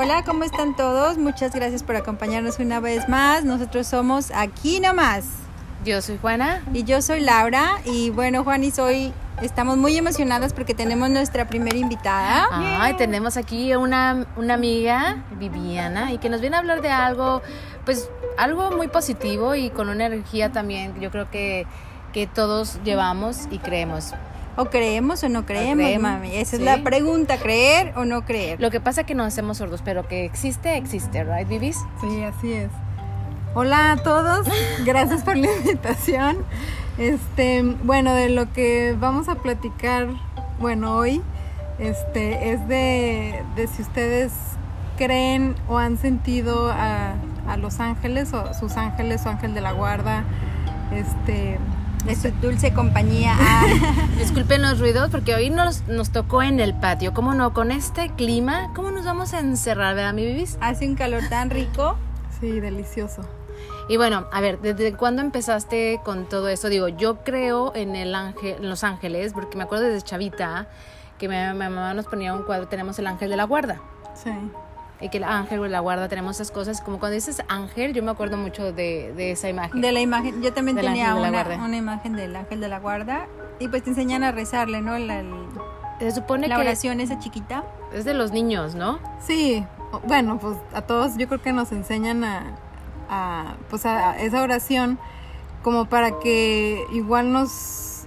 Hola, ¿cómo están todos? Muchas gracias por acompañarnos una vez más. Nosotros somos Aquí Nomás. Yo soy Juana. Y yo soy Laura. Y bueno, Juan y soy estamos muy emocionadas porque tenemos nuestra primera invitada. Ay, tenemos aquí una, una amiga, Viviana, y que nos viene a hablar de algo, pues algo muy positivo y con una energía también, yo creo que, que todos llevamos y creemos. ¿O creemos o no creemos, mami? Esa es la pregunta, ¿creer o no creer? Lo que pasa es que nos hacemos sordos, pero que existe, existe, ¿right, Vivis? Sí, así es. Hola a todos, gracias por la invitación. Este, bueno, de lo que vamos a platicar, bueno, hoy, este, es de, de si ustedes creen o han sentido a, a los ángeles o sus ángeles o ángel de la guarda, este, de su dulce compañía. Ah. Disculpen los ruidos porque hoy nos, nos tocó en el patio. ¿Cómo no? Con este clima, ¿cómo nos vamos a encerrar, verdad, mi bibis? Hace un calor tan rico. Sí, delicioso. Y bueno, a ver, ¿desde cuándo empezaste con todo eso? Digo, yo creo en el ángel, en los ángeles, porque me acuerdo desde chavita que mi, mi mamá nos ponía un cuadro, tenemos el ángel de la guarda. Sí y que el ángel o la guarda tenemos esas cosas. Como cuando dices ángel, yo me acuerdo mucho de, de esa imagen. De la imagen, yo también tenía una, una, imagen del ángel de la guarda y pues te enseñan a rezarle, ¿no? La, Se supone la que oración esa chiquita. Es de los niños, ¿no? Sí, bueno, pues a todos yo creo que nos enseñan a, a pues a esa oración como para que igual nos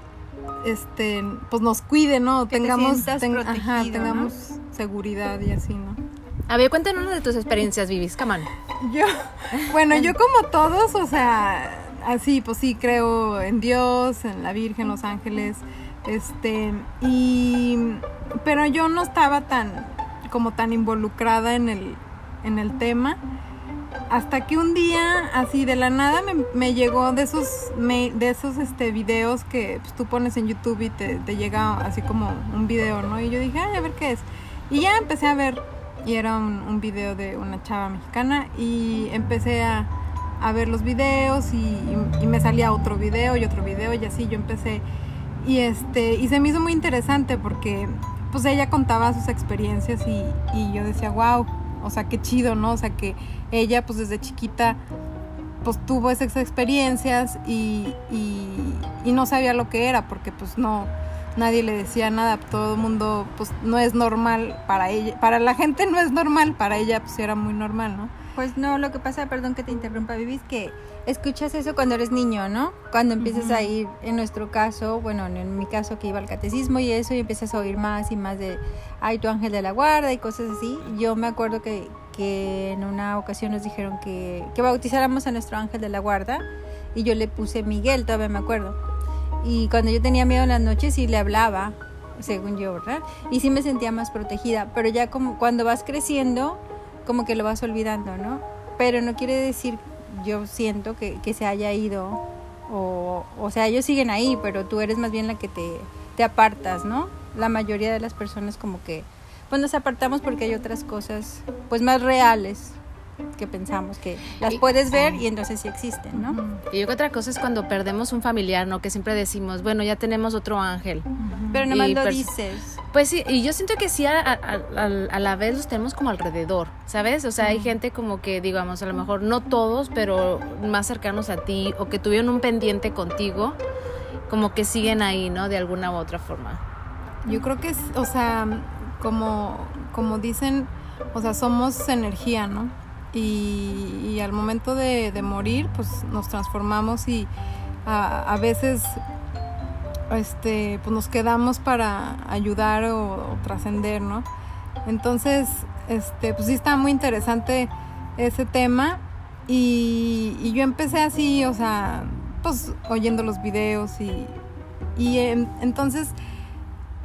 este pues nos cuide, ¿no? tengamos tengamos seguridad y así, ¿no? A ver, cuéntanos de tus experiencias, Vivis, come Yo, bueno, yo como todos, o sea, así, pues sí, creo en Dios, en la Virgen, los ángeles, este, y, pero yo no estaba tan, como tan involucrada en el, en el tema, hasta que un día, así de la nada, me, me llegó de esos, de esos, este, videos que pues, tú pones en YouTube y te llega así como un video, ¿no? Y yo dije, ay, a ver qué es. Y ya empecé a ver y era un, video de una chava mexicana y empecé a, ver los videos y, me salía otro video y otro video y así yo empecé. Y este y se me hizo muy interesante porque pues ella contaba sus experiencias y, y yo decía wow o sea qué chido no o sea que ella pues desde chiquita pues tuvo esas experiencias y, y no sabía lo que era porque pues no nadie le decía nada, todo el mundo, pues no es normal para ella, para la gente no es normal, para ella pues era muy normal, ¿no? Pues no, lo que pasa, perdón que te interrumpa, Vivi, es que escuchas eso cuando eres niño, ¿no? Cuando empiezas a ir, en nuestro caso, bueno, en mi caso que iba al catecismo y eso, y empiezas a oír más y más de, ay, tu ángel de la guarda y cosas así. Yo me acuerdo que, que en una ocasión nos dijeron que, que bautizáramos a nuestro ángel de la guarda y yo le puse Miguel, todavía me acuerdo. Y cuando yo tenía miedo en las noches sí le hablaba, según yo, ¿verdad? Y sí me sentía más protegida, pero ya como cuando vas creciendo, como que lo vas olvidando, ¿no? Pero no quiere decir, yo siento que, que se haya ido, o, o sea, ellos siguen ahí, pero tú eres más bien la que te, te apartas, ¿no? La mayoría de las personas como que, pues nos apartamos porque hay otras cosas, pues más reales, que pensamos que las puedes ver y entonces sí existen, ¿no? Y yo otra cosa es cuando perdemos un familiar, ¿no? Que siempre decimos, bueno, ya tenemos otro ángel. Pero no lo dices. Pues sí, y yo siento que sí a, la vez los tenemos como alrededor, ¿sabes? O sea, hay gente como que, digamos, a lo mejor no todos, pero más cercanos a ti o que tuvieron un pendiente contigo, como que siguen ahí, ¿no? De alguna u otra forma. Yo creo que es, o sea, como, como dicen, o sea, somos energía, ¿no? Y, al momento de, morir pues nos transformamos y a, veces este pues nos quedamos para ayudar o, trascender no entonces este pues sí está muy interesante ese tema y, yo empecé así o sea pues oyendo los videos y, y entonces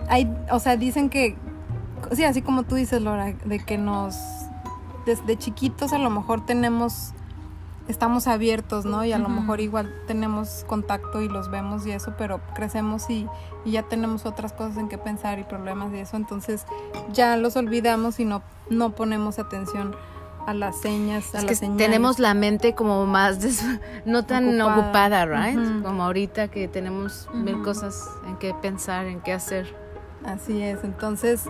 hay o sea dicen que sí así como tú dices Laura de que nos desde chiquitos a lo mejor tenemos, estamos abiertos, ¿no? Y a lo mejor igual tenemos contacto y los vemos y eso, pero crecemos y, ya tenemos otras cosas en que pensar y problemas y eso, entonces ya los olvidamos y no, no ponemos atención a las señas, a las señales. Tenemos la mente como más no tan ocupada, right? Como ahorita que tenemos mil cosas en que pensar, en qué hacer. Así es, entonces,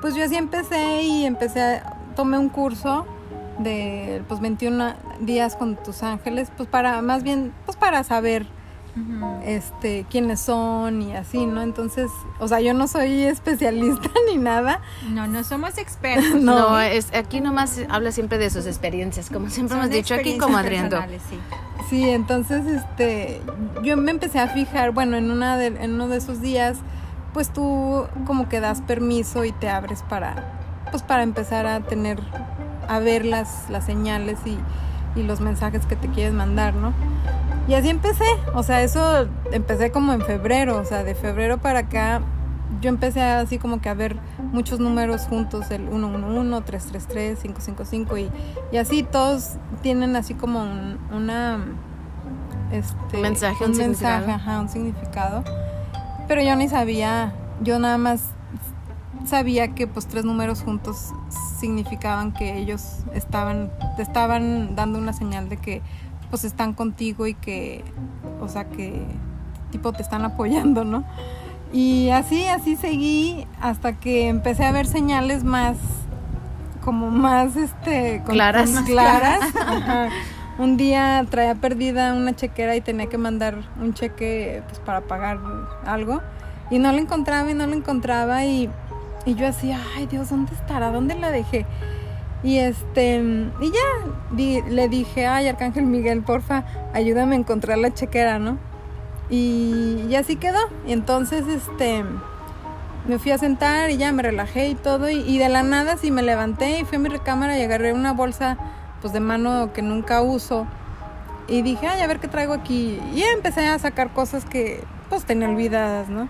pues yo así empecé y empecé a tomé un curso de pues 21 días con tus ángeles, pues para más bien pues para saber este quiénes son y así, ¿no? Entonces, o sea, yo no soy especialista ni nada. No, no somos expertos. no, no es, aquí nomás habla siempre de sus experiencias, como siempre hemos dicho aquí como Adrián. Sí. sí, entonces este yo me empecé a fijar, bueno, en una de, en uno de esos días pues tú como que das permiso y te abres para pues para empezar a tener a ver las, las señales y, y los mensajes que te quieres mandar, ¿no? Y así empecé, o sea, eso empecé como en febrero, o sea, de febrero para acá yo empecé así como que a ver muchos números juntos, el 111, 333, 555 y, y así todos tienen así como un, una... Este, un mensaje, un, mensaje, ajá, un significado. Pero yo ni sabía, yo nada más sabía que pues tres números juntos significaban que ellos estaban, te estaban dando una señal de que pues están contigo y que, o sea, que tipo te están apoyando, ¿no? Y así, así seguí hasta que empecé a ver señales más, como más, este, claras. claras. Un día traía perdida una chequera y tenía que mandar un cheque pues, para pagar algo. Y no lo encontraba y no lo encontraba y, y yo así, ay Dios, ¿dónde estará? ¿Dónde la dejé? Y este, y ya le dije, ay, Arcángel Miguel, porfa, ayúdame a encontrar la chequera, ¿no? Y, así quedó. Y entonces, este, me fui a sentar y ya me relajé y todo. Y, de la nada sí me levanté y fui a mi recámara y agarré una bolsa, pues de mano que nunca uso. Y dije, ay, a ver qué traigo aquí. Y empecé a sacar cosas que, pues, tenía olvidadas, ¿no?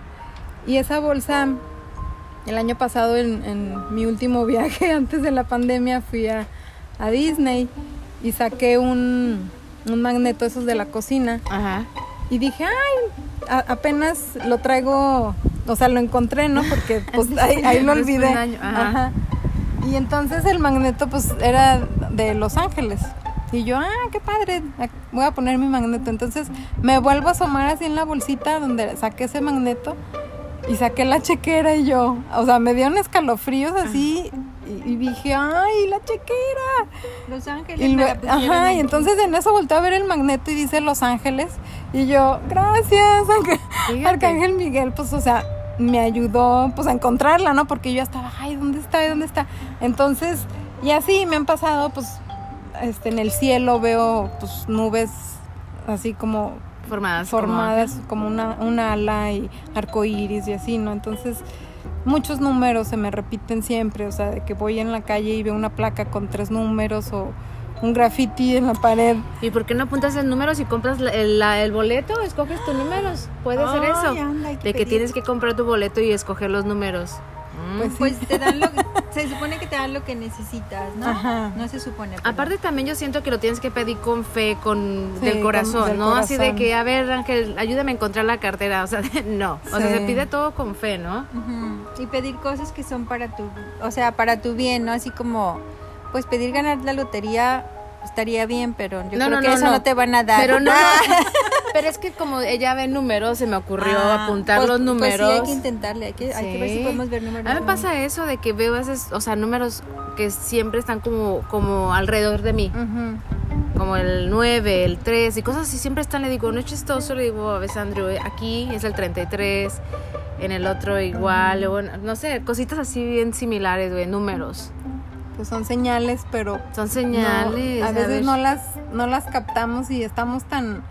Y esa bolsa el año pasado, en, mi último viaje antes de la pandemia, fui a, Disney y saqué un, un magneto esos de la cocina. Ajá. Y dije, ay, apenas lo traigo, o sea, lo encontré, ¿no? Porque pues ahí, lo olvidé. Ajá. Y entonces el magneto pues era de Los Ángeles. Y yo, ah, qué padre, voy a poner mi magneto. Entonces me vuelvo a asomar así en la bolsita donde saqué ese magneto y saqué la chequera y yo, o sea, me dieron escalofríos así y, dije, ay, la chequera. Los Ángeles. Y ajá, y entonces en eso volteé a ver el magneto y dice Los Ángeles y yo, gracias, Arcángel Miguel, pues, o sea, me ayudó pues a encontrarla, ¿no? Porque yo estaba, ay, ¿dónde está? ¿Dónde está? Entonces, y así me han pasado, pues, este, en el cielo veo, pues, nubes así como formadas, formadas como, una, una ala y arcoíris y así, ¿no? Entonces, muchos números se me repiten siempre, o sea, de que voy en la calle y veo una placa con tres números o un graffiti en la pared. ¿Y por qué no apuntas el número si compras el, el boleto? Escoges tus números. Puede ser eso. de que tienes que comprar tu boleto y escoger los números. Pues, pues, te dan lo se supone que te dan lo que necesitas, ¿no? No se supone. Aparte también yo siento que lo tienes que pedir con fe, con del corazón, ¿no? Así de que, a ver, Ángel, ayúdame a encontrar la cartera, o sea, no, o sea, se pide todo con fe, ¿no? Y pedir cosas que son para tu, o sea, para tu bien, ¿no? Así como pues pedir ganar la lotería estaría bien, pero yo creo que eso no. te van a dar. Pero no, pero es que como ella ve números, se me ocurrió ah, apuntar pues, los números. Pues sí, hay que intentarle, hay que, hay que ver si podemos ver números. A mí me pasa eso de que veo veces, o sea, números que siempre están como, como alrededor de mí. Como el 9, el 3 y cosas así, siempre están, le digo, no es chistoso, le digo a veces Andrew, aquí es el 33, en el otro igual, o, no sé, cositas así bien similares, güey, números son señales, pero son señales. a veces no las no las captamos y estamos tan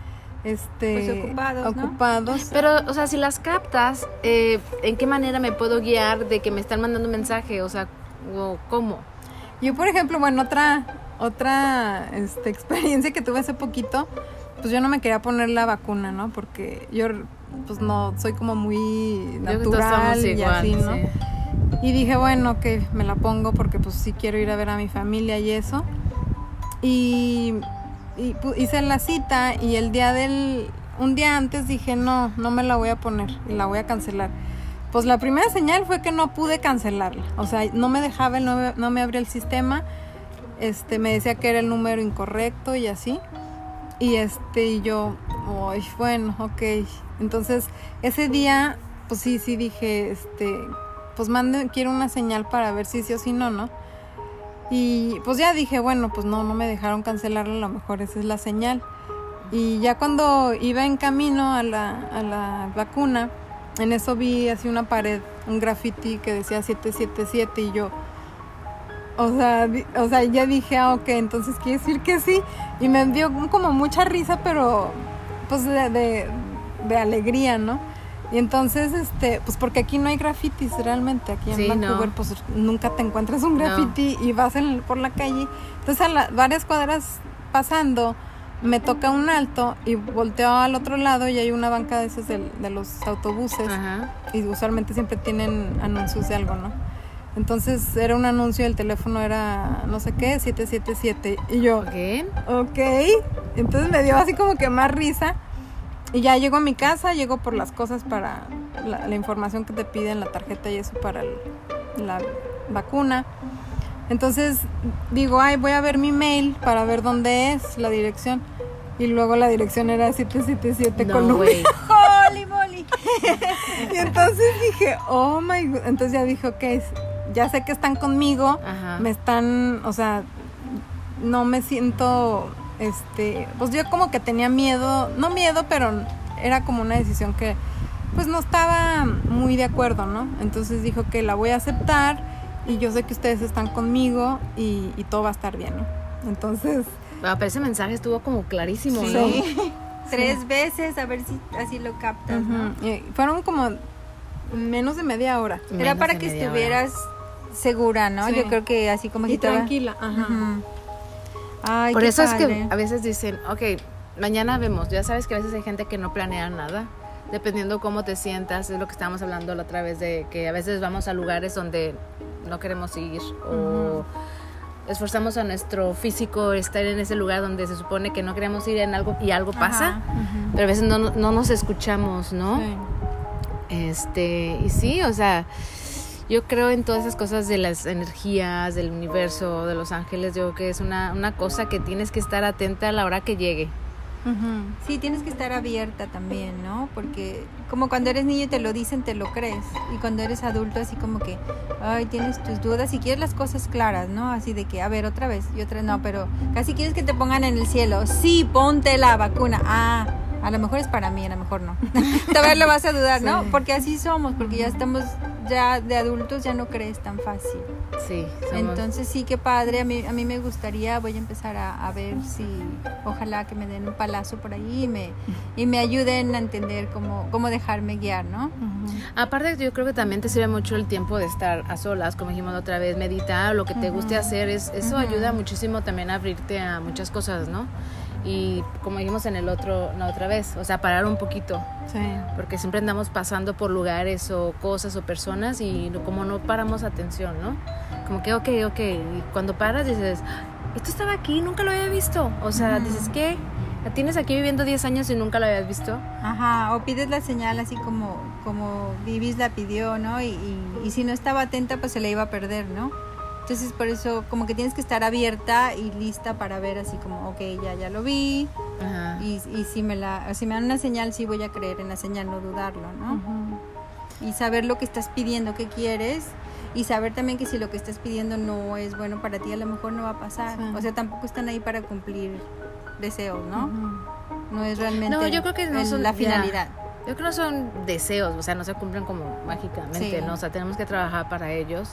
este pues ocupados, Pero, o sea, si las captas, eh, ¿en qué manera me puedo guiar de que me están mandando un mensaje? O sea, ¿cómo? Yo, por ejemplo, bueno, otra otra este, experiencia que tuve hace poquito, pues yo no me quería poner la vacuna, ¿no? Porque yo, pues no, soy como muy natural y así, ¿no? Y dije, bueno, que me la pongo porque pues sí quiero ir a ver a mi familia y eso. Y, hice la cita y el día del... Un día antes dije, no, no me la voy a poner y la voy a cancelar. Pues la primera señal fue que no pude cancelarla. O sea, no me dejaba, no no me abría el sistema. Este, me decía que era el número incorrecto y así. Y este, y yo, bueno, ok. Entonces, ese día, pues sí, sí dije, este, pues mande, quiero una señal para ver si sí o si no, ¿no? Y pues ya dije, bueno, pues no, no me dejaron cancelarlo, a lo mejor esa es la señal. Y ya cuando iba en camino a la, a la vacuna, en eso vi así una pared, un graffiti que decía 777 y yo, o sea, o sea, ya dije, ah, ok, entonces quiere decir que sí. Y me dio como mucha risa, pero pues de, de alegría, ¿no? Y entonces, este, pues porque aquí no hay grafitis realmente, aquí en Sí, Vancouver, no. pues nunca te encuentras un No. graffiti y vas en- por la calle. Entonces, a la- varias cuadras pasando, me toca un alto y volteo al otro lado y hay una banca de esos del- de, los autobuses Ajá. y usualmente siempre tienen anuncios de algo, ¿no? Entonces era un anuncio, el teléfono era no sé qué, 777 y yo, Ok. ok, entonces me dio así como que más risa y ya llego a mi casa, llego por las cosas para la, la información que te piden, la tarjeta y eso para el- la vacuna. Entonces digo, ay, voy a ver mi mail para ver dónde es la dirección. Y luego la dirección era 777 No, Columbia. güey. ¡Holy moly! Y entonces dije, oh my god. Entonces ya dije, ok, ya sé que están conmigo. Ajá. Me están, o sea, no me siento, este, pues yo como que tenía miedo, no miedo, pero era como una decisión que, pues no estaba muy de acuerdo, ¿no? Entonces dijo que la voy a aceptar y yo sé que ustedes están conmigo y, y todo va a estar bien, ¿no? Entonces, Ah, pero ese mensaje estuvo como clarísimo, Sí. ¿no? Tres veces, a ver si así lo captas, ¿no? y fueron como menos de media hora. Era para que estuvieras segura, ¿no? Sí. Yo creo que así como Y si te va- tranquila, ajá. Ay, Por eso es que a veces dicen, ok, mañana vemos. Ya sabes que a veces hay gente que no planea nada. Dependiendo cómo te sientas, es lo que estábamos hablando la otra vez de que a veces vamos a lugares donde no queremos ir o esforzamos a nuestro físico estar en ese lugar donde se supone que no queremos ir en algo y algo pasa, pero a veces no, no nos escuchamos, ¿no? Sí. Este, y sí, o sea, yo creo en todas esas cosas de las energías, del universo, de los ángeles, yo creo que es una, una cosa que tienes que estar atenta a la hora que llegue. Sí, tienes que estar abierta también, ¿no? Porque como cuando eres niño y te lo dicen, te lo crees. Y cuando eres adulto, así como que, ay, tienes tus dudas y quieres las cosas claras, ¿no? Así de que, a ver, otra vez y otra, no, pero casi quieres que te pongan en el cielo. Sí, ponte la vacuna. Ah, a lo mejor es para mí, a lo mejor no. Todavía lo vas a dudar, ¿no? Sí. Porque así somos, porque ya estamos, ya de adultos ya no crees tan fácil. Sí, somos- Entonces sí, qué padre. A mí, a mí me gustaría, voy a empezar a, a ver si, ojalá que me den un palazo por ahí y me, y me ayuden a entender cómo, cómo dejarme guiar, ¿no? Aparte, yo creo que también te sirve mucho el tiempo de estar a solas, como dijimos otra vez, meditar, lo que te guste hacer, es, eso ayuda muchísimo también a abrirte a muchas cosas, ¿no? Y como dijimos en el otro, la otra vez, o sea, parar un poquito, Sí. porque siempre andamos pasando por lugares o cosas o personas y no- como no paramos atención, ¿no? Como que, ok, ok, y cuando paras dices, esto estaba aquí, nunca lo había visto, o sea, dices, ¿qué? ¿La tienes aquí viviendo 10 años y nunca lo habías visto? Ajá, o pides la señal así como, como Vivis la pidió, ¿no? Y, y, y si no estaba atenta, pues se la iba a perder, ¿no? Entonces por eso como que tienes que estar abierta y lista para ver así como, ok, ya, ya lo vi, Ajá. y, y si, me la, si me dan una señal, sí voy a creer en la señal, no dudarlo, ¿no? Y saber lo que estás pidiendo, qué quieres y saber también que si lo que estás pidiendo no es bueno para ti, a lo mejor no va a pasar. Sí. O sea, tampoco están ahí para cumplir deseos, ¿no? No es realmente No, yo creo que no el- son- la finalidad. Yo creo que no son deseos, o sea, no se cumplen como mágicamente, Sí. ¿no? O sea, tenemos que trabajar para ellos.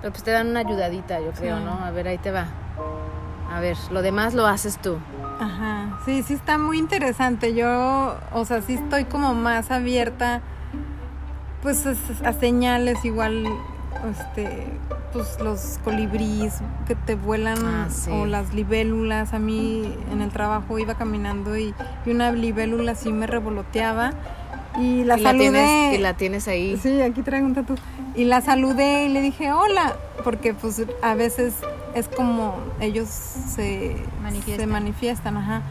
Pero pues te dan una ayudadita, yo creo, Sí. ¿no? A ver, ahí te va. A ver, lo demás lo haces tú. Ajá, sí, sí está muy interesante. Yo, o sea, sí estoy como más abierta, pues es- a señales igual, este, pues los colibríes que te vuelan Ah, sí. o las libélulas. A mí en el trabajo iba caminando y, y una libélula sí me revoloteaba y la y, la saludé. tienes, y la tienes ahí. Sí, aquí traigo un tatu. Y la saludé y le dije hola, porque pues a veces es como ellos se Manifiestan. se manifiestan, ajá.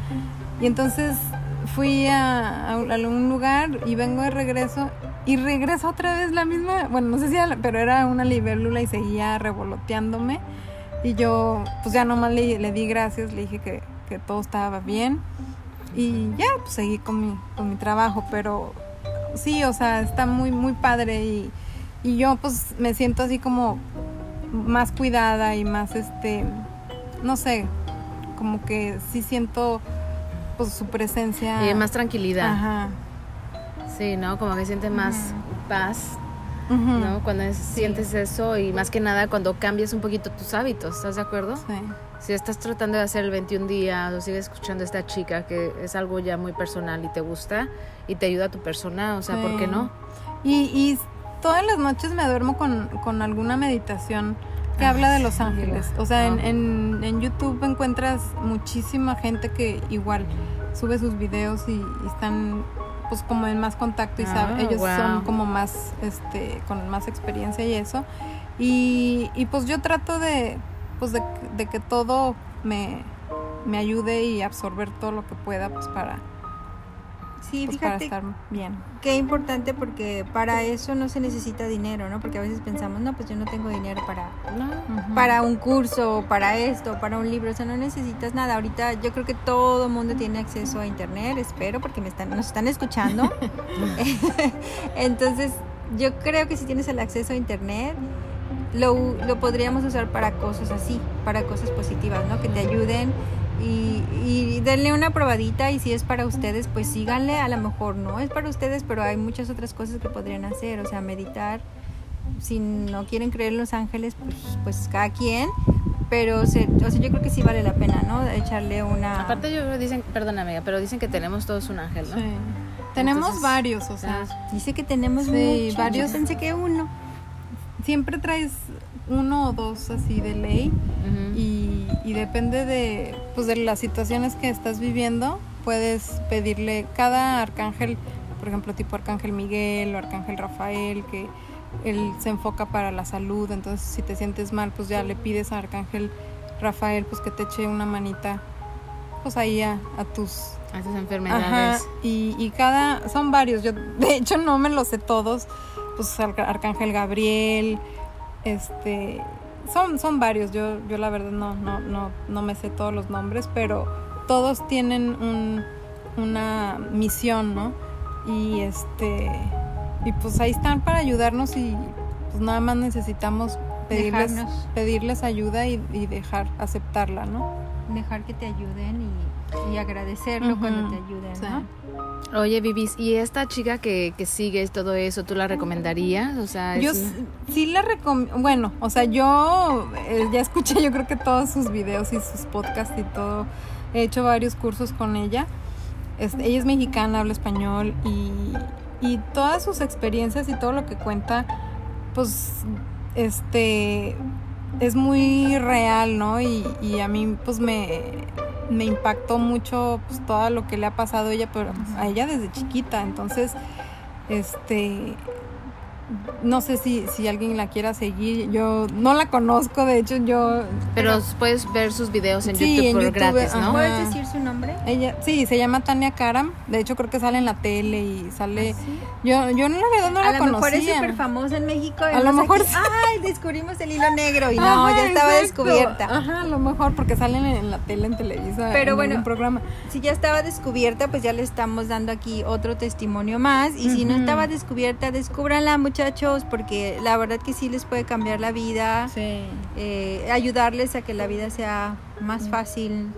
Y entonces fui a, a un- lugar y vengo de regreso y regreso otra vez la misma, bueno, no sé si era, pero era una libélula y seguía revoloteándome. Y yo pues ya nomás le, le di gracias, le dije que, que todo estaba bien. Y ya, pues seguí con mi, con mi trabajo, pero sí, o sea, está muy, muy padre y, y yo pues me siento así como más cuidada y más este no sé como que sí siento pues su presencia Y más tranquilidad. ajá Sí, ¿no? Como que sientes más paz. ¿no? Cuando es- sientes eso y más que nada cuando cambias un poquito tus hábitos, ¿estás de acuerdo? Sí. Si estás tratando de hacer el 21 días o sigues escuchando a esta chica que es algo ya muy personal y te gusta y te ayuda a tu persona, o sea, ¿por qué no? Y, y todas las noches me duermo con, con alguna meditación que Ah, habla de los ángeles. O sea, en, Ah. en, en YouTube encuentras muchísima gente que igual sube sus videos y, y están pues como en más contacto y Ah, saben, ellos son como más, este, con más experiencia y eso. Y, y pues yo trato de, pues de, de que todo me, me ayude y absorber todo lo que pueda pues para, Sí, pues, para estar bien. qué importante porque para eso no se necesita dinero, ¿no? Porque a veces pensamos, no, pues yo no tengo dinero para No. Para un curso, para esto, para un libro, o sea, no necesitas nada. Ahorita yo creo que todo el mundo tiene acceso a internet, espero, porque me están, nos están escuchando. Entonces, yo creo que si tienes el acceso a internet, lo, lo podríamos usar para cosas así, para cosas positivas, ¿no? Que te ayuden y, y denle una probadita y si es para ustedes, pues síganle, a lo mejor no es para ustedes, pero hay muchas otras cosas que podrían hacer, o sea, meditar, si no quieren creer en los ángeles, pues, pues cada quien, pero se, o sea, yo creo que sí vale la pena, ¿no? Echarle una... Aparte yo creo dicen, perdón amiga, pero dicen que tenemos todos un ángel, ¿no? Sí. Tenemos Entonces, varios, o sea, Dice que tenemos Sí, varios. pensé que uno. siempre traes uno o dos así de ley Ujú. y, y depende de, pues, de las situaciones que estás viviendo, puedes pedirle cada arcángel, por ejemplo, tipo arcángel Miguel o arcángel Rafael, que él se enfoca para la salud, entonces si te sientes mal, pues ya le pides a arcángel Rafael pues que te eche una manita pues ahí a, a tus A tus Ajá, enfermedades. y, y cada, son varios, yo de hecho no me los sé todos, pues Arcángel Gabriel, este, son, son varios, yo, yo la verdad no, no, no, no me sé todos los nombres, pero todos tienen un, una misión, ¿no? Y este, y pues ahí están para ayudarnos y pues nada más necesitamos pedirles, Dejarnos. pedirles ayuda y, y dejar aceptarla, ¿no? Dejar que te ayuden y, y agradecerlo cuando te ayuden, sí. ¿no? Oye, Vivis, ¿y esta chica que, que sigues todo eso, tú la recomendarías? O sea, Yo sí la recomiendo, bueno, o sea, yo eh, ya escuché yo creo que todos sus videos y sus podcasts y todo, he hecho varios cursos con ella. Este, ella es mexicana, habla español y, y todas sus experiencias y todo lo que cuenta, pues, este, es muy real, ¿no? Y, y a mí, pues, me, me impactó mucho, pues, todo lo que le ha pasado a ella, pero a ella desde chiquita, entonces, este, no sé si, si alguien la quiera seguir. Yo no la conozco, de hecho yo... Pero puedes ver sus videos en Sí, YouTube en por YouTube, gratis, ajá. ¿no? ¿Puedes decir su nombre? Ella, sí, se llama Tania Karam. De hecho creo que sale en la tele y sale... Yo, yo la verdad no a la lo mejor es conocía. súper famosa en México. A lo mejor aquí, sí. Ay, descubrimos el hilo negro y no, Ajá, ya estaba exacto. descubierta. Ajá, a lo mejor porque salen en la tele, en Televisa, Pero en bueno, programa. Si ya estaba descubierta, pues ya le estamos dando aquí otro testimonio más. Y si no estaba descubierta, descúbranla, muchachos, porque la verdad que sí les puede cambiar la vida. Sí. eh, ayudarles a que la vida sea más fácil,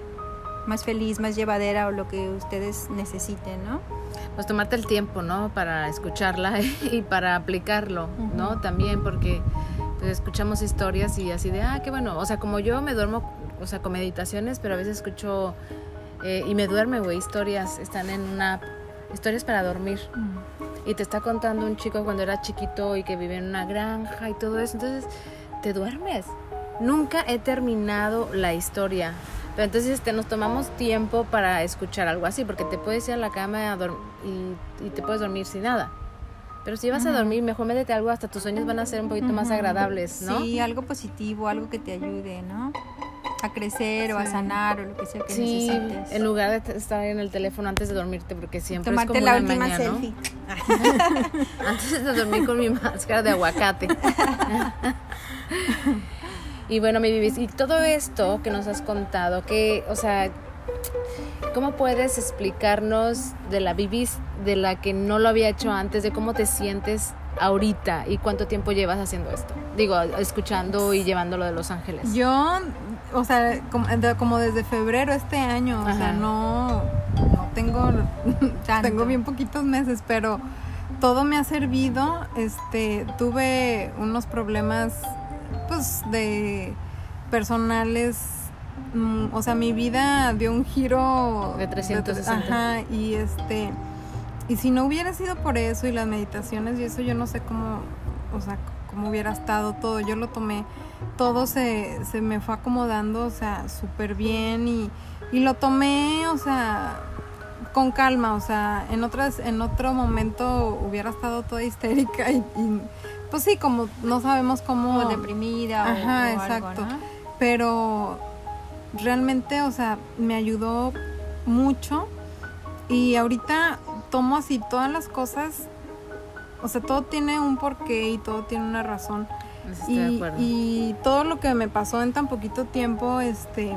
más feliz, más llevadera o lo que ustedes necesiten, ¿no? Pues tomarte el tiempo, ¿no? Para escucharla y para aplicarlo, ¿no? También porque pues, escuchamos historias y así de, ah, qué bueno. O sea, como yo me duermo, o sea, con meditaciones, pero a veces escucho eh, y me duerme, güey, historias. Están en una... Historias para dormir. Y te está contando un chico cuando era chiquito y que vive en una granja y todo eso. Entonces, te duermes. Nunca he terminado la historia. Pero entonces este, nos tomamos tiempo para escuchar algo así, porque te puedes ir a la cama a y, y te puedes dormir sin nada. Pero si vas a dormir, mejor métete algo, hasta tus sueños van a ser un poquito más agradables, ¿no? Sí, algo positivo, algo que te ayude, ¿no? A crecer o a sanar o lo que sea que Sí, necesites. en lugar de estar en el teléfono antes de dormirte, porque siempre Tomarte es como la última selfie. Antes de dormir con mi máscara de aguacate. y bueno, mi Vivis, y todo esto que nos has contado, que, o sea, ¿cómo puedes explicarnos de la Vivis de la que no lo había hecho antes, de cómo te sientes ahorita y cuánto tiempo llevas haciendo esto? Digo, escuchando y llevándolo de Los Ángeles. Yo, o sea, como, de- como desde febrero este año, o sea, no, no tengo, tengo bien poquitos meses, pero todo me ha servido. Este, tuve unos problemas, pues, de personales. mm, O sea, mi vida dio un giro De 360. Ajá, y este, y si no hubiera sido por eso y las meditaciones y eso, yo no sé cómo, o sea, cómo hubiera estado todo. Yo lo tomé, todo se, se me fue acomodando, o sea, súper bien y, y lo tomé, o sea, con calma, o sea, en otras, en otro momento hubiera estado toda histérica y, y, pues sí, como no sabemos cómo Como deprimida o- Ajá, o, algo, exacto. ¿no? pero realmente, o sea, me ayudó mucho y ahorita tomo así todas las cosas, o sea, todo tiene un porqué y todo tiene una razón. Estoy de Y, acuerdo. y todo lo que me pasó en tan poquito tiempo, este,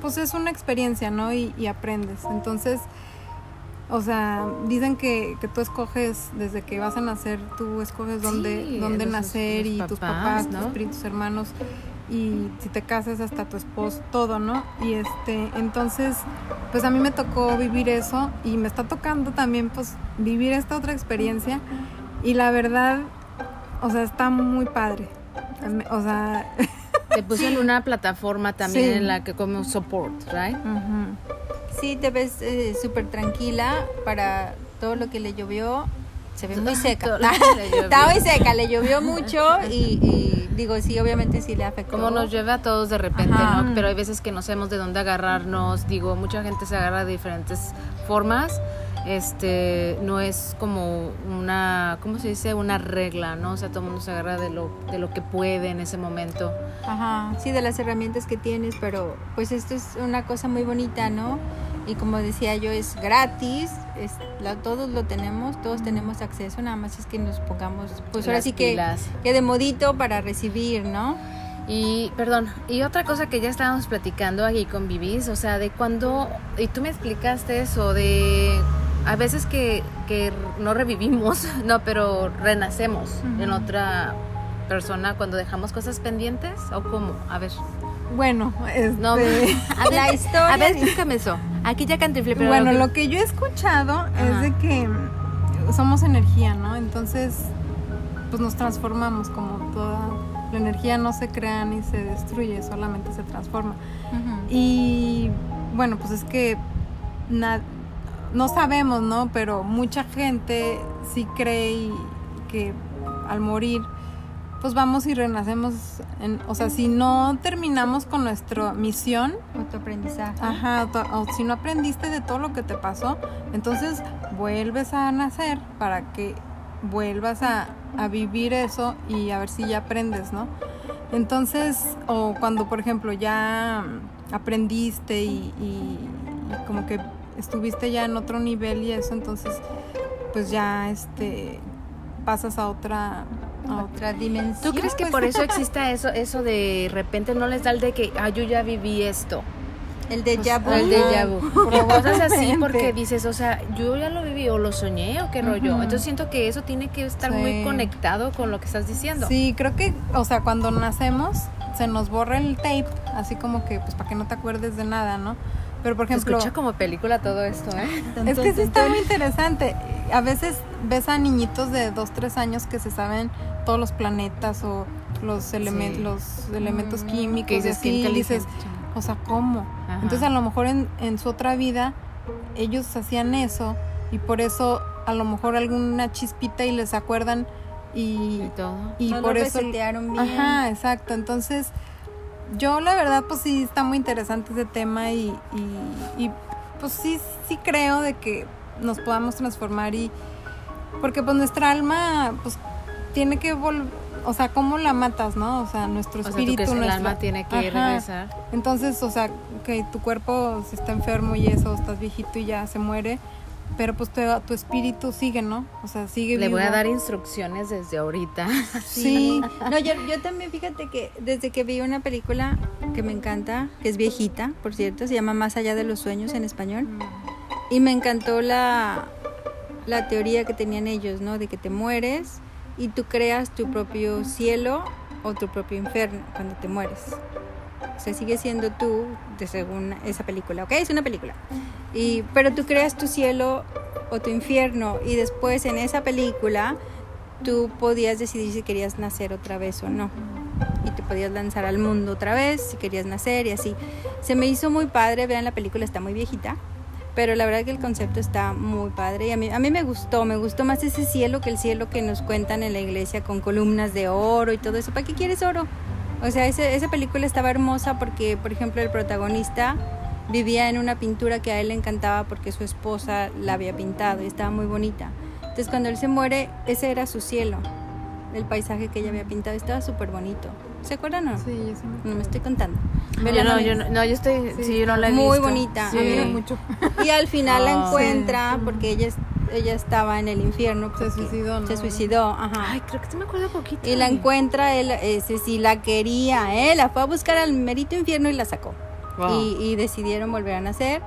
pues es una experiencia, ¿no? Y, y aprendes. Entonces, o sea, dicen que, que tú escoges, desde que vas a nacer, tú escoges dónde, Sí, dónde nacer y tus papás, tus tus hermanos y si te casas hasta tu esposo, todo, ¿no? Y este, entonces, pues a mí me tocó vivir eso y me está tocando también pues vivir esta otra experiencia y la verdad, o sea, está muy padre. O sea, Te puso en una plataforma también Sí. en la que como support, right? Sí, te ves eh, súper tranquila para todo lo que le llovió. Se ve muy seca. Está muy seca, le llovió mucho y, y digo, sí, obviamente sí le afectó. Como nos llueve a todos de repente, Ajá. ¿no? Pero hay veces que no sabemos de dónde agarrarnos. Digo, mucha gente se agarra de diferentes formas. Este, no es como una, ¿cómo se dice? Una regla, ¿no? O sea, todo el mundo se agarra de lo, de lo que puede en ese momento. Ajá, sí, de las herramientas que tienes, pero pues esto es una cosa muy bonita, ¿no? Y como decía yo, es gratis, es, la- todos lo tenemos, todos tenemos acceso, nada más es que nos pongamos, pues ahora Las sí que, que de modito para recibir, ¿no? Y, perdón, y otra cosa que ya estábamos platicando aquí con Vivis, o sea, de cuando, y tú me explicaste eso, de a veces que, que no revivimos, no, pero renacemos en otra persona cuando dejamos cosas pendientes, o cómo, a ver, Bueno, este, no, a ver, La historia a ver, explícame eso, aquí ya cantiflé, pero bueno, lo que yo he escuchado Ajá. es de que mm, somos energía, ¿no? Entonces, pues nos transformamos como toda la energía no se crea ni se destruye, solamente se transforma. Y bueno, pues es que na- no sabemos, ¿no? Pero mucha gente sí cree que al morir, pues vamos y renacemos. En, o sea, si no terminamos con nuestra misión, Autoaprendizaje. Ajá, to- o si no aprendiste de todo lo que te pasó, entonces vuelves a nacer para que vuelvas a, a vivir eso y a ver si ya aprendes, ¿no? Entonces, o cuando por ejemplo ya aprendiste y, y- y como que estuviste ya en otro nivel y eso, entonces pues ya este pasas a otra a otra Otra dimensión. ¿Tú crees que pues. por eso exista eso, eso de repente no les da el de que, ah, yo ya viví esto? El de Pues, vu. El déjà vu. Cosas así Probablemente. porque dices, o sea, yo ya lo viví o lo soñé o qué rollo. Ujú. Entonces siento que eso tiene que estar Sí. muy conectado con lo que estás diciendo. Sí, creo que, o sea, cuando nacemos se nos borra el tape, así como que, pues, para que no te acuerdes de nada, ¿no? Pero, por ejemplo, escucha como película todo esto, ¿eh? es que sí está muy interesante. A veces ves a niñitos de 2, 3 años que se saben todos los planetas o los, elemen- Sí. los elementos Mm, químicos, y dices, así, dices, o sea, ¿cómo? Ajá. Entonces, a lo mejor en, en su otra vida ellos hacían eso y por eso a lo mejor alguna chispita y les acuerdan y, Y todo. y No lo por eso bien. Ajá, exacto. Entonces, yo la verdad, pues sí, está muy interesante ese tema y, y, y, pues sí, sí creo de que nos podamos transformar y porque pues nuestra alma, pues tiene que volver, o sea, ¿cómo la matas, no? O sea, nuestro O sea, tú espíritu, crees que el alma tiene que Ajá. regresar. Entonces, o sea, que tu cuerpo si está enfermo y eso, estás viejito y ya se muere, pero pues tu, tu espíritu sigue, ¿no? O sea, sigue Le voy a dar instrucciones desde ahorita. Sí. No, yo, yo también fíjate que desde que vi una película que me encanta, que es viejita, por cierto, se llama Más allá de los sueños en español, y me encantó la, la teoría que tenían ellos, ¿no? De que te mueres y tú creas tu propio cielo o tu propio infierno cuando te mueres. O sea, sigue siendo tú de según esa película, ¿ok? Es una película. Y, pero tú creas tu cielo o tu infierno y después en esa película tú podías decidir si querías nacer otra vez o no. Y te podías lanzar al mundo otra vez si querías nacer y así. Se me hizo muy padre, vean la película, está muy viejita. Pero la verdad que el concepto está muy padre y a mí, a mí me gustó, me gustó más ese cielo que el cielo que nos cuentan en la iglesia con columnas de oro y todo eso. ¿Para qué quieres oro? O sea, ese, esa película estaba hermosa porque, por ejemplo, el protagonista vivía en una pintura que a él le encantaba porque su esposa la había pintado y estaba muy bonita. Entonces cuando él se muere, ese era su cielo. El paisaje que ella había pintado estaba súper bonito. ¿Se acuerdan o no? Sí, yo sí me No me estoy contando. Yo Vela, no, no, yo no, no, yo estoy, sí, yo no la he Muy visto. bonita. Sí. A mí me mucho. Y al final la Ah. encuentra porque ella, es- ella estaba en el infierno. Se porque suicidó, ¿no? Se suicidó, ajá. Ay, creo que sí me acuerdo poquito. Y la encuentra, él, ese sí la quería, ¿eh? La fue a buscar al merito infierno y la sacó. Wow. Y, y decidieron volver a nacer.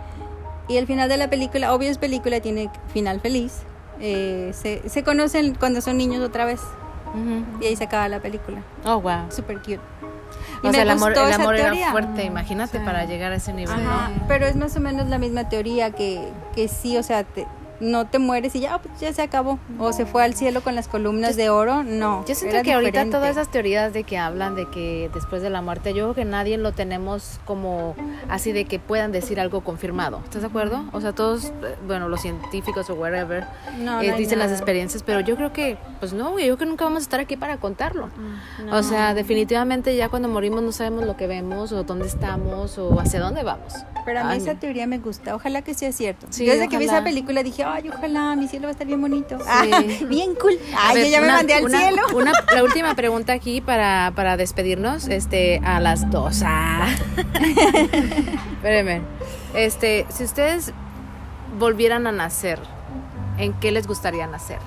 Y el final de la película, obvio es película, tiene final feliz. Eh, se, se conocen cuando son niños otra vez. Y ahí se acaba la película. Oh, wow. Super cute. O sea, el amor, el amor era fuerte, imagínate, Sí. para llegar a ese nivel, Ajá, ¿no? pero es más o menos la misma teoría que, que sí, o sea, te- no te mueres y ya, pues ya se acabó. O se fue al cielo con las columnas de oro, no. Yo siento que ahorita diferente. todas esas teorías de que hablan de que después de la muerte, yo creo que nadie lo tenemos como así de que puedan decir algo confirmado. ¿Estás de acuerdo? O sea, todos, eh, bueno, los científicos o whatever, No, no eh, hay dicen las nada. experiencias, pero yo creo que, pues no, yo creo que nunca vamos a estar aquí para contarlo. No. O sea, definitivamente ya cuando morimos no sabemos lo que vemos o dónde estamos o hacia dónde vamos. Pero a mí Ay, esa no. teoría me gusta. Ojalá que sea cierto. Sí, Yo Desde que vi ojalá. esa película dije, ay, ojalá, mi cielo va a estar bien bonito. Ah, bien cool. Ay, ver, yo ya me una- mandé al una- cielo. una- la última pregunta aquí para, para despedirnos, este, a las dos. Ah. Espérenme. Este, si ustedes volvieran a nacer, ¿en qué les gustaría nacer?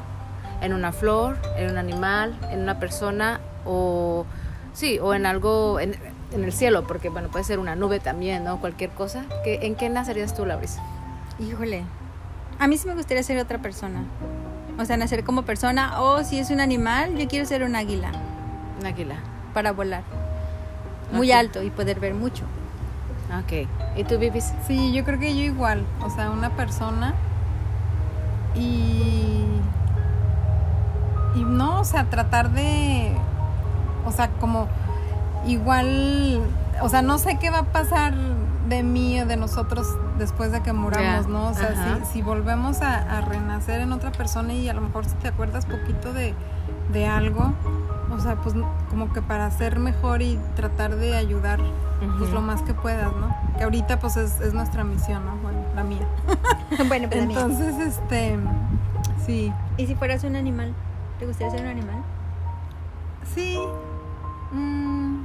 ¿En una flor, en un animal, en una persona o sí, o en algo en, en el cielo, porque bueno, puede ser una nube también, ¿no? Cualquier cosa. ¿Qué, ¿En qué nacerías tú, Laurisa? Híjole. A mí sí me gustaría ser otra persona. O sea, nacer como persona. O si es un animal, yo quiero ser un águila Un águila. para volar. Muy alto y poder ver mucho. Ok. ¿Y tú vives? Sí, yo creo que yo igual, o sea, una persona y y no, o sea, tratar de o sea, como igual, o sea, no sé qué va a pasar de mí o de nosotros después de que muramos, ¿no? O sea, si, si volvemos a, a renacer en otra persona y a lo mejor si te acuerdas poquito de, de algo, o sea, pues como que para ser mejor y tratar de ayudar pues lo más que puedas, ¿no? Que ahorita pues es, es nuestra misión, ¿no? Bueno, la mía. bueno, pues. Entonces, este, sí, ¿Y si fueras un animal? ¿Te gustaría ser un animal? sí. mm,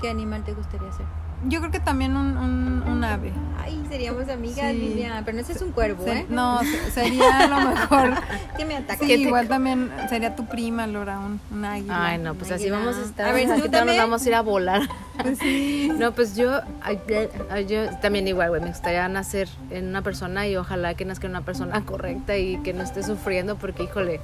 ¿Qué animal te gustaría ser? Yo creo que también un, un, un ave. Ay, seríamos amigas, Sí. Pero no ese es un cuervo, Se- ¿eh? No, se- sería a lo mejor. Que me ataque. Sí, igual también sería tu prima, Laura, un, un águila. Ay, no, pues así Águila. vamos a estar. A ver, ¿tú todos nos también? vamos a ir a volar. Pues sí. No, pues yo, ay, ay, yo también igual, güey, me gustaría nacer en una persona y ojalá que nazca en una persona correcta y que no esté sufriendo porque, híjole,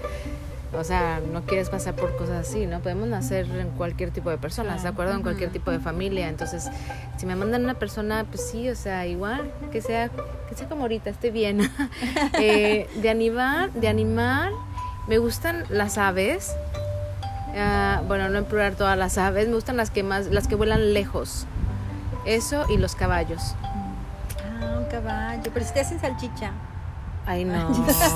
o sea, no quieres pasar por cosas así, ¿no? Podemos nacer en cualquier tipo de personas, ¿de acuerdo? En cualquier tipo de familia. Entonces, si me mandan una persona, pues sí, o sea, igual, que sea, que sea como ahorita, esté bien. Eh, de animal, de animal, me gustan las aves. Ah, bueno, no en plural todas las aves, me gustan las que más, las que vuelan lejos. Eso y los caballos. Ah, un caballo. Pero si te hacen salchicha. Ay, no.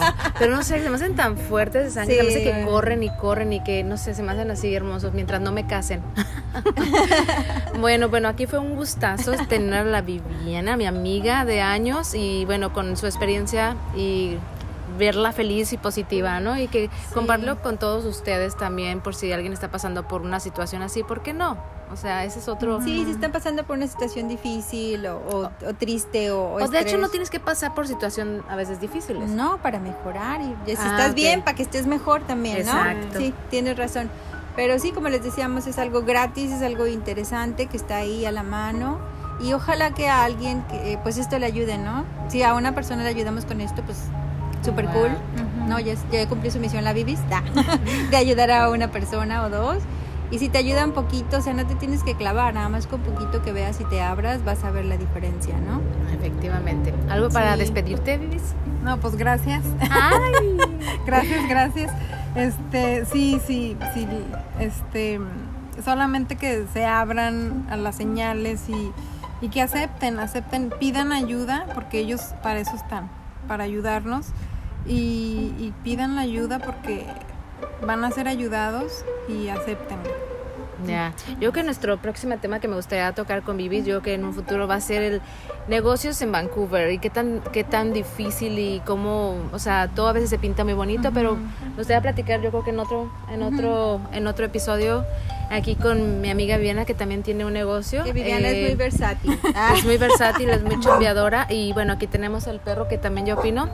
Pero no sé, se me hacen tan fuertes de sangre, se me hace que corren y corren y que, no sé, se me hacen así hermosos mientras no me casen. bueno, bueno, aquí fue un gustazo tener a la Viviana, mi amiga de años, y bueno, con su experiencia y verla feliz y positiva, ¿no? Y que compartirlo con todos ustedes también, por si alguien está pasando por una situación así, ¿por qué no? O sea, ese es otro... Sí, si están pasando por una situación difícil o, o- o triste o, o O de hecho no tienes que pasar por situación a veces difíciles. No, para mejorar. Y si Ah, estás ok. bien, para que estés mejor también, ¿no? Exacto. Sí, tienes razón. Pero sí, como les decíamos, es algo gratis, es algo interesante que está ahí a la mano. Y ojalá que a alguien, que, eh, pues esto le ayude, ¿no? Si a una persona le ayudamos con esto, pues súper Wow. cool, no, ya, ya cumplió su misión la da, de ayudar a una persona o dos. Y si te ayudan poquito, o sea, no te tienes que clavar, nada más con poquito que veas y te abras, vas a ver la diferencia, ¿no? Efectivamente. ¿Algo para Sí. despedirte, Vivis? No, pues gracias. Ay. Gracias, gracias. Este, sí, sí, sí, este, solamente que se abran a las señales y, y que acepten, acepten, pidan ayuda, porque ellos para eso están, para ayudarnos y, y pidan la ayuda porque van a ser ayudados y acepten. Ya, yo creo que nuestro próximo tema que me gustaría tocar con Vivis, yo creo que en un futuro va a ser el negocios en Vancouver y qué tan qué tan difícil y cómo, o sea, todo a veces se pinta muy bonito, pero me gustaría platicar yo creo que en otro en otro en otro episodio aquí con mi amiga Viviana que también tiene un negocio. Que Viviana Eh, es muy versátil. es muy versátil, es muy chambeadora y bueno, aquí tenemos el perro que también yo opino.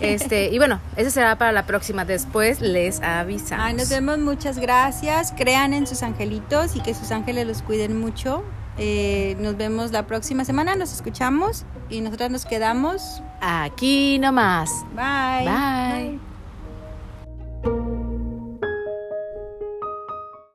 Este, y bueno, ese será para la próxima, después les avisamos. Ay, nos vemos, muchas gracias. Crean en sus angelitos y que sus ángeles los cuiden mucho. Eh, nos vemos la próxima semana, nos escuchamos y nosotras nos quedamos. Aquí nomás. Bye. Bye.